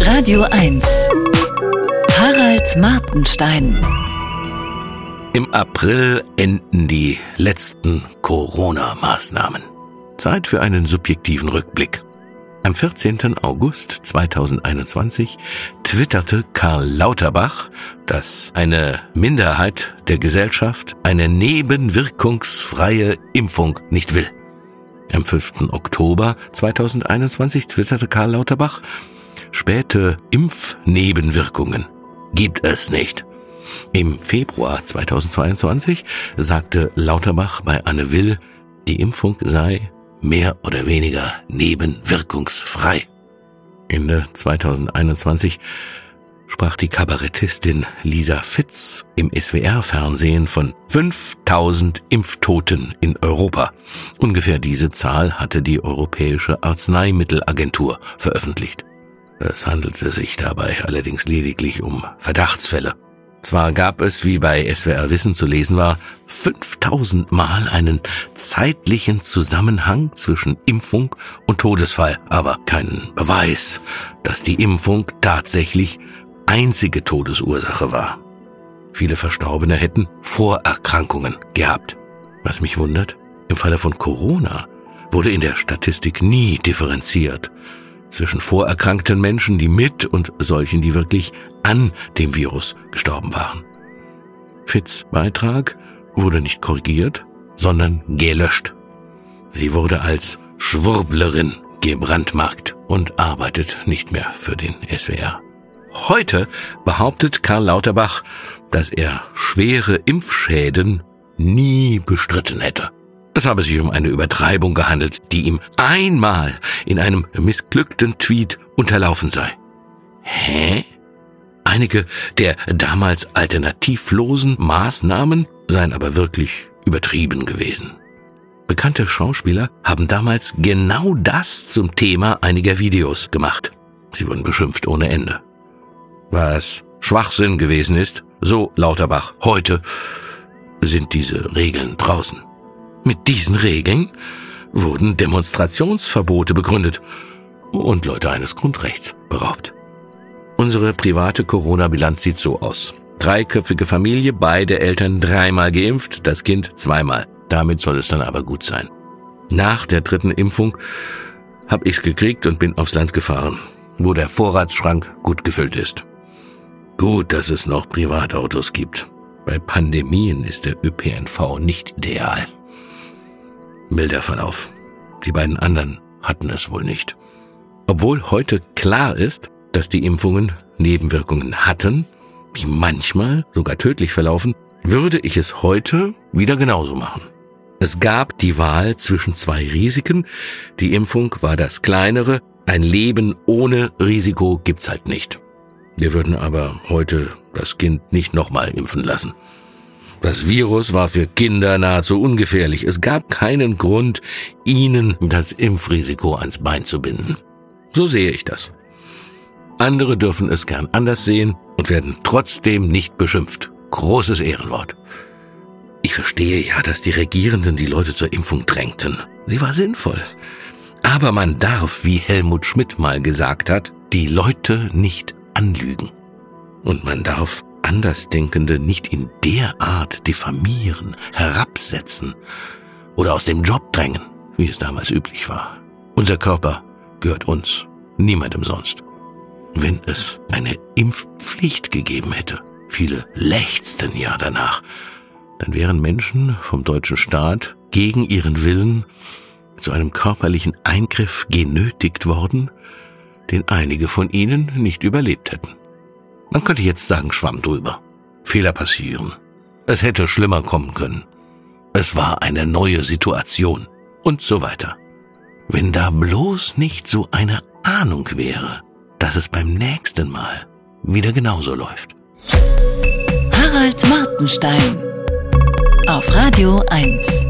Radio 1. Harald Martenstein. Im April enden die letzten Corona-Maßnahmen. Zeit für einen subjektiven Rückblick. Am 14. August 2021 twitterte Karl Lauterbach, dass eine Minderheit der Gesellschaft eine nebenwirkungsfreie Impfung nicht will. Am 5. Oktober 2021 twitterte Karl Lauterbach, späte Impfnebenwirkungen gibt es nicht. Im Februar 2022 sagte Lauterbach bei Anne Will, die Impfung sei mehr oder weniger nebenwirkungsfrei. Ende 2021 sprach die Kabarettistin Lisa Fitz im SWR-Fernsehen von 5000 Impftoten in Europa. Ungefähr diese Zahl hatte die Europäische Arzneimittelagentur veröffentlicht. Es handelte sich dabei allerdings lediglich um Verdachtsfälle. Zwar gab es, wie bei SWR Wissen zu lesen war, 5000 Mal einen zeitlichen Zusammenhang zwischen Impfung und Todesfall, aber keinen Beweis, dass die Impfung tatsächlich einzige Todesursache war. Viele Verstorbene hätten Vorerkrankungen gehabt. Was mich wundert, im Falle von Corona wurde in der Statistik nie differenziert zwischen vorerkrankten Menschen, die mit und solchen, die wirklich an dem Virus gestorben waren. Fitz Beitrag wurde nicht korrigiert, sondern gelöscht. Sie wurde als Schwurblerin gebrandmarkt und arbeitet nicht mehr für den SWR. Heute behauptet Karl Lauterbach, dass er schwere Impfschäden nie bestritten hätte. Es habe sich um eine Übertreibung gehandelt, die ihm einmal in einem missglückten Tweet unterlaufen sei. Hä? Einige der damals alternativlosen Maßnahmen seien aber wirklich übertrieben gewesen. Bekannte Schauspieler haben damals genau das zum Thema einiger Videos gemacht. Sie wurden beschimpft ohne Ende. Was Schwachsinn gewesen ist, so Lauterbach heute, sind diese Regeln draußen. Mit diesen Regeln wurden Demonstrationsverbote begründet und Leute eines Grundrechts beraubt. Unsere private Corona-Bilanz sieht so aus. Dreiköpfige Familie, beide Eltern dreimal geimpft, das Kind zweimal. Damit soll es dann aber gut sein. Nach der dritten Impfung hab ich's gekriegt und bin aufs Land gefahren, wo der Vorratsschrank gut gefüllt ist. Gut, dass es noch Privatautos gibt. Bei Pandemien ist der ÖPNV nicht ideal. Milder Verlauf. Die beiden anderen hatten es wohl nicht. Obwohl heute klar ist, dass die Impfungen Nebenwirkungen hatten, die manchmal sogar tödlich verlaufen, würde ich es heute wieder genauso machen. Es gab die Wahl zwischen zwei Risiken. Die Impfung war das kleinere. Ein Leben ohne Risiko gibt's halt nicht. Wir würden aber heute das Kind nicht nochmal impfen lassen. Das Virus war für Kinder nahezu ungefährlich. Es gab keinen Grund, ihnen das Impfrisiko ans Bein zu binden. So sehe ich das. Andere dürfen es gern anders sehen und werden trotzdem nicht beschimpft. Großes Ehrenwort. Ich verstehe ja, dass die Regierenden die Leute zur Impfung drängten. Sie war sinnvoll. Aber man darf, wie Helmut Schmidt mal gesagt hat, die Leute nicht anlügen. Und man darf Andersdenkende nicht in der Art diffamieren, herabsetzen oder aus dem Job drängen, wie es damals üblich war. Unser Körper gehört uns, niemandem sonst. Wenn es eine Impfpflicht gegeben hätte, viele lechzten ja danach, dann wären Menschen vom deutschen Staat gegen ihren Willen zu einem körperlichen Eingriff genötigt worden, den einige von ihnen nicht überlebt hätten. Man könnte jetzt sagen, schwamm drüber. Fehler passieren. Es hätte schlimmer kommen können. Es war eine neue Situation und so weiter. Wenn da bloß nicht so eine Ahnung wäre, dass es beim nächsten Mal wieder genauso läuft. Harald Martenstein auf Radio 1.